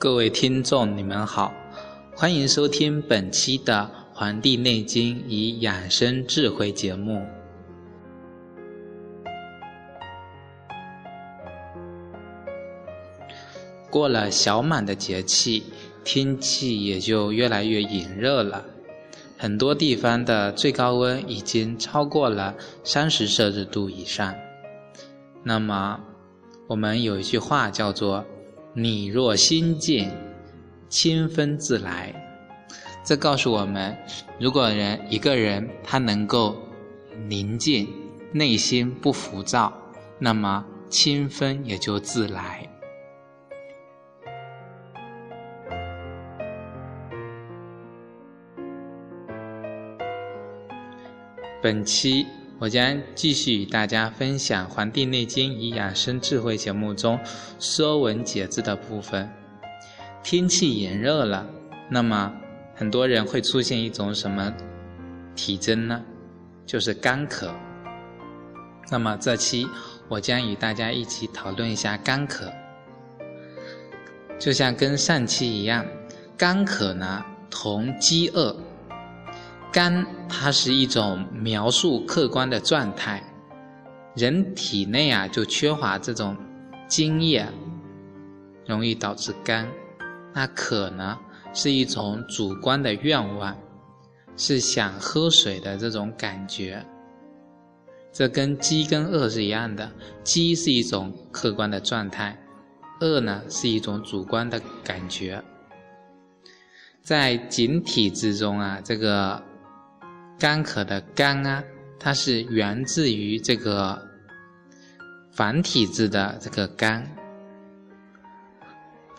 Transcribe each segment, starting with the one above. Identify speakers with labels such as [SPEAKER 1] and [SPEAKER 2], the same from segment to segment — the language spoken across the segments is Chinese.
[SPEAKER 1] 各位听众，你们好，欢迎收听本期的《黄帝内经与养生智慧》节目。过了小满的节气，天气也就越来越炎热了，很多地方的最高温已经超过了三十摄氏度以上。那么，我们有一句话叫做。你若心静，清风自来。这告诉我们，如果人一个人他能够宁静，内心不浮躁，那么清风也就自来。本期。我将继续与大家分享《黄帝内经与养生智慧》节目中《说文解字》的部分。天气炎热了，那么很多人会出现一种什么体征呢？就是干咳。那么这期我将与大家一起讨论一下干咳。就像跟上期一样，干咳呢同饥饿。肝，它是一种描述客观的状态，人体内啊就缺乏这种津液，容易导致干。那渴呢，是一种主观的愿望，是想喝水的这种感觉。这跟饥跟饿是一样的，饥是一种客观的状态，饿呢是一种主观的感觉。在景体之中啊，这个。干渴的干啊，它是源自于这个繁体字的这个干，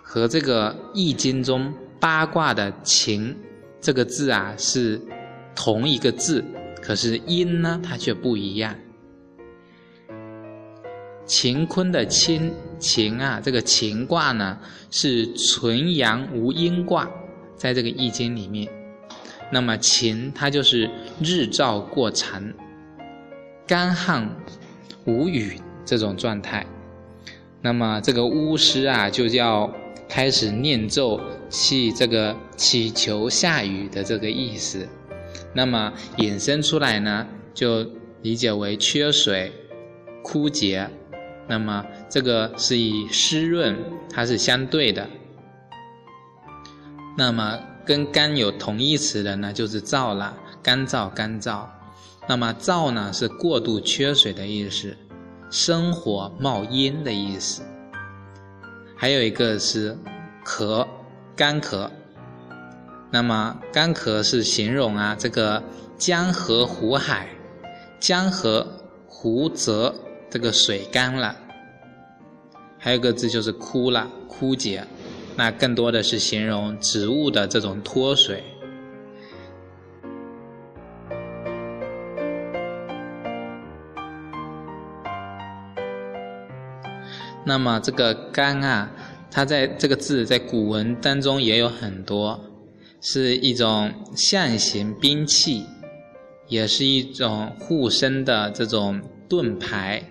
[SPEAKER 1] 和这个易经中八卦的晴这个字啊是同一个字，可是音呢它却不一样。乾坤的乾乾啊，这个乾卦呢是纯阳无阴卦，在这个易经里面。那么晴，它就是日照过长、干旱无雨这种状态。那么这个巫师啊，就要开始念咒，去这个祈求下雨的这个意思。那么引申出来呢，就理解为缺水、枯竭。那么这个是以湿润，它是相对的。那么。跟干有同义词的呢，就是燥了，干燥、干燥。那么燥呢，是过度缺水的意思，生火冒烟的意思。还有一个是咳，干咳。那么干咳是形容啊，这个江河湖海，江河湖泽这个水干了。还有个字就是枯了，枯竭。那更多的是形容植物的这种脱水。那么这个干啊，它在这个字在古文当中也有很多，是一种象形兵器，也是一种护身的这种盾牌。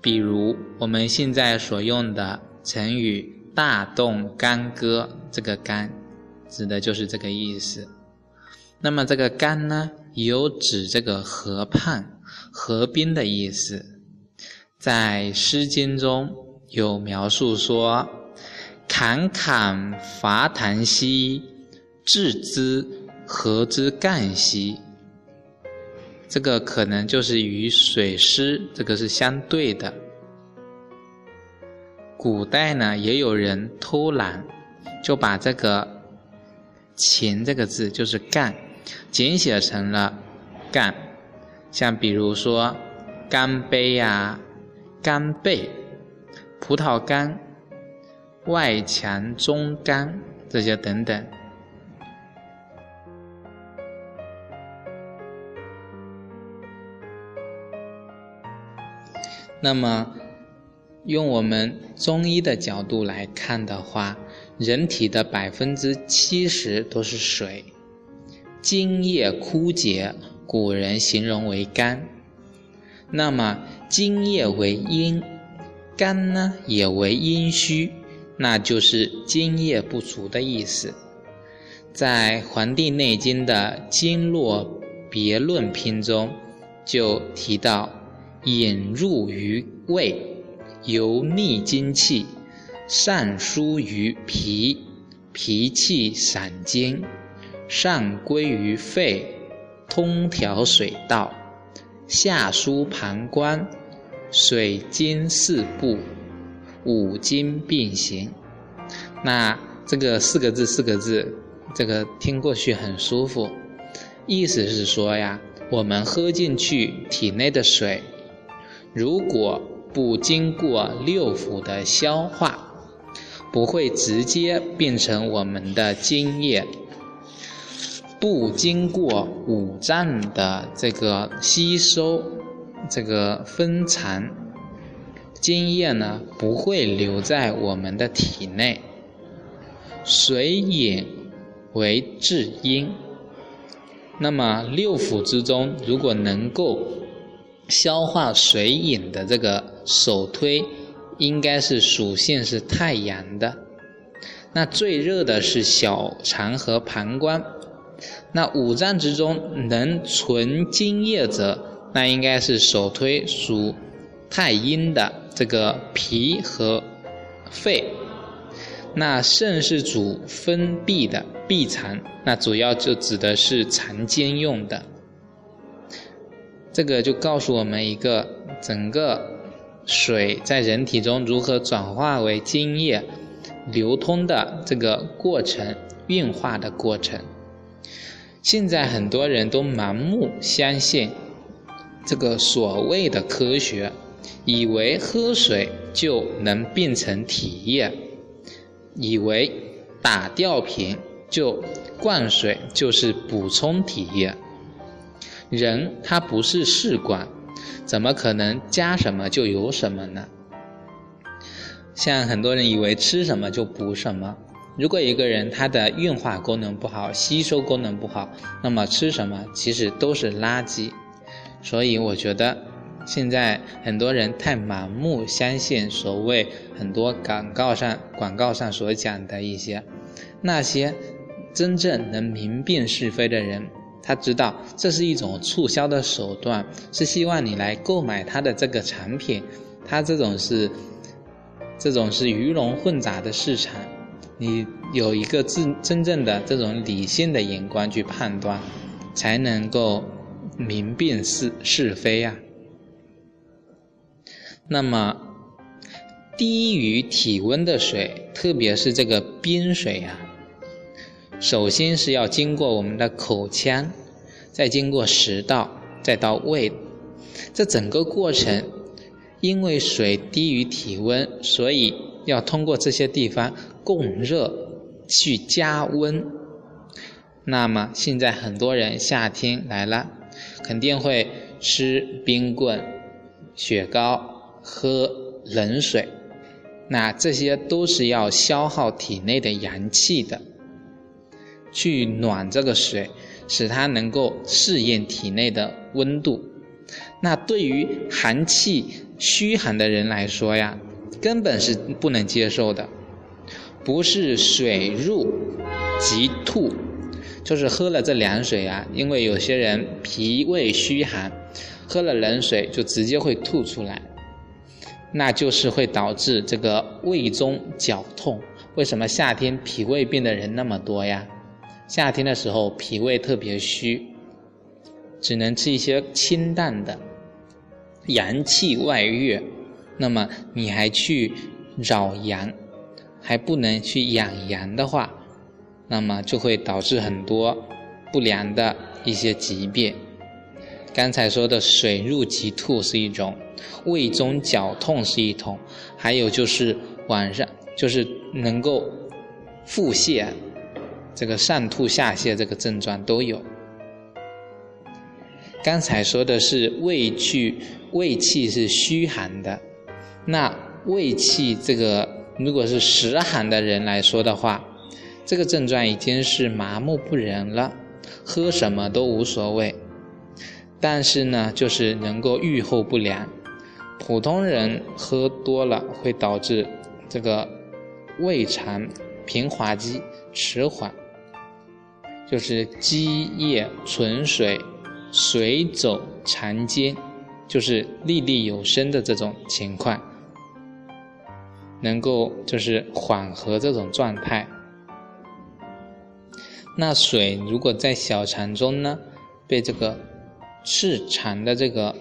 [SPEAKER 1] 比如我们现在所用的成语。大动干戈，这个干指的就是这个意思。那么这个干呢，有指这个河畔、河滨的意思。在《诗经》中有描述说：“侃侃伐檀兮，置之河之干兮。”这个可能就是与水师这个是相对的。古代呢，也有人偷懒，就把这个“勤”这个字，就是干，简写成了“干”。像比如说，干杯呀、干贝、葡萄干、外强中干这些等等。那么。用我们中医的角度来看的话，人体的百分之七十都是水，津液枯竭，古人形容为干。那么津液为阴，肝呢也为阴虚，那就是津液不足的意思。在《黄帝内经》的《经络别论》篇中，就提到：引入于胃，由逆精气，上输于脾，脾气散精，上归于肺，通调水道，下输膀胱，水经四部。五经并行，那这个四个字四个字，这个听过去很舒服。意思是说呀，我们喝进去体内的水，如果不经过六腑的消化，不会直接变成我们的津液；不经过五脏的这个吸收、这个分藏。津液呢不会留在我们的体内，水饮为至阴。那么六腑之中，如果能够消化水饮的这个首推，应该是属性是太阳的。那最热的是小肠和膀胱。那五脏之中能存津液者，那应该是首推属太阴的。这个脾和肺，那肾是主分泌的闭藏，那主要就指的是藏精用的。这个就告诉我们一个整个水在人体中如何转化为精液流通的这个过程，运化的过程。现在很多人都盲目相信这个所谓的科学。以为喝水就能变成体液，以为打吊瓶就灌水就是补充体液。人他不是试管，怎么可能加什么就有什么呢？像很多人以为吃什么就补什么。如果一个人他的运化功能不好，吸收功能不好，那么吃什么其实都是垃圾。所以我觉得。现在很多人太盲目相信所谓很多广告上广告上所讲的一些，那些真正能明辨是非的人，他知道这是一种促销的手段，是希望你来购买他的这个产品，他这种是这种是鱼龙混杂的市场，你有一个真真正的这种理性的眼光去判断，才能够明辨是是非呀。那么，低于体温的水，特别是这个冰水啊，首先是要经过我们的口腔，再经过食道，再到胃。这整个过程，因为水低于体温，所以要通过这些地方供热去加温。那么现在很多人夏天来了，肯定会吃冰棍、雪糕。喝冷水，那这些都是要消耗体内的阳气的，去暖这个水，使它能够适应体内的温度。那对于寒气虚寒的人来说呀，根本是不能接受的。不是水入即吐，就是喝了这凉水啊，因为有些人脾胃虚寒，喝了冷水就直接会吐出来。那就是会导致这个胃中绞痛。为什么夏天脾胃病的人那么多呀？夏天的时候脾胃特别虚，只能吃一些清淡的，阳气外越，那么你还去扰阳，还不能去养阳的话，那么就会导致很多不良的一些疾病。刚才说的水入即吐是一种，胃中绞痛是一种，还有就是晚上就是能够腹泻，这个上吐下泻这个症状都有。刚才说的是胃气，胃气是虚寒的，那胃气这个如果是实寒的人来说的话，这个症状已经是麻木不仁了，喝什么都无所谓。但是呢，就是能够预后不良。普通人喝多了会导致这个胃肠平滑肌迟缓，就是积液存水，水走肠间，就是粒粒有声的这种情况，能够就是缓和这种状态。那水如果在小肠中呢，被这个赤肠的这个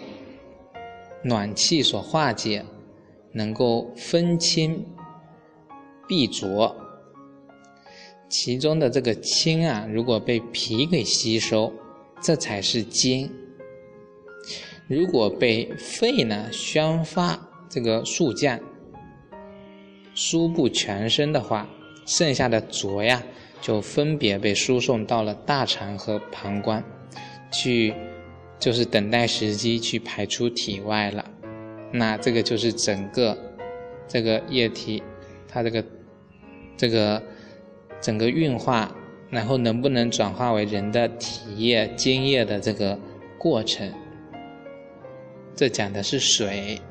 [SPEAKER 1] 暖气所化解，能够分清闭浊。其中的这个氢啊，如果被脾给吸收，这才是精。如果被肺呢宣发这个肃降，输布全身的话，剩下的浊呀。就分别被输送到了大肠和膀胱，去，就是等待时机去排出体外了。那这个就是整个这个液体，它这个这个整个运化，然后能不能转化为人的体液、精液的这个过程。这讲的是水。